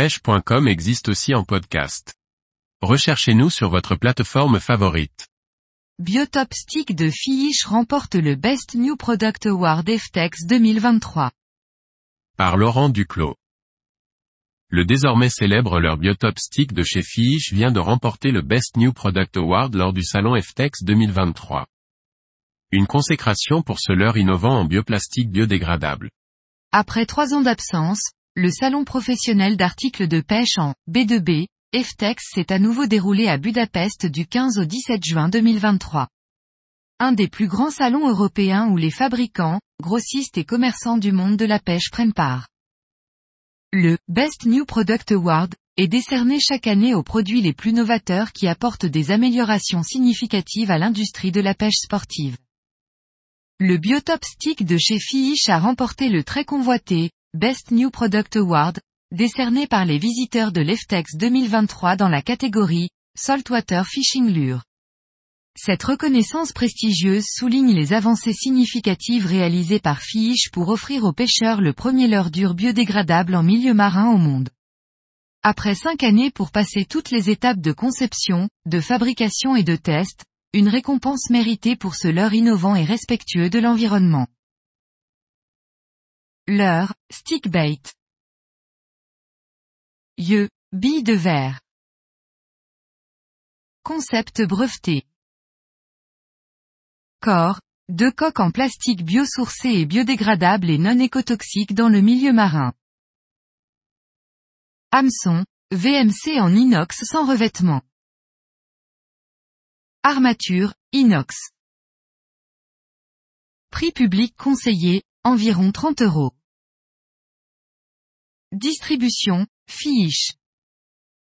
pêche.com existe aussi en podcast. Recherchez-nous sur votre plateforme favorite. Biotop Stick de Fiish remporte le Best New Product Award FTEX 2023. Par Laurent Duclos. Le désormais célèbre leur Biotop Stick de chez Fiish vient de remporter le Best New Product Award lors du salon FTEX 2023. Une consécration pour ce leurre innovant en bioplastique biodégradable. Après trois ans d'absence, le salon professionnel d'articles de pêche en B2B, FTEX s'est à nouveau déroulé à Budapest du 15 au 17 juin 2023. Un des plus grands salons européens où les fabricants, grossistes et commerçants du monde de la pêche prennent part. Le Best New Product Award est décerné chaque année aux produits les plus novateurs qui apportent des améliorations significatives à l'industrie de la pêche sportive. Le Biotop Stick de chez Fiish a remporté le très convoité Best New Product Award, décerné par les visiteurs de l'EFTEX 2023 dans la catégorie Saltwater Fishing Lure. Cette reconnaissance prestigieuse souligne les avancées significatives réalisées par Fish pour offrir aux pêcheurs le premier leurre dur biodégradable en milieu marin au monde. Après cinq années pour passer toutes les étapes de conception, de fabrication et de test, une récompense méritée pour ce leurre innovant et respectueux de l'environnement. Leurre, stickbait. Yeux, billes de verre. Concept breveté. Corps, deux coques en plastique biosourcé et biodégradable et non écotoxique dans le milieu marin. Hameçon, VMC en inox sans revêtement. Armature, inox. Prix public conseillé, environ 30 euros. Distribution, fiche.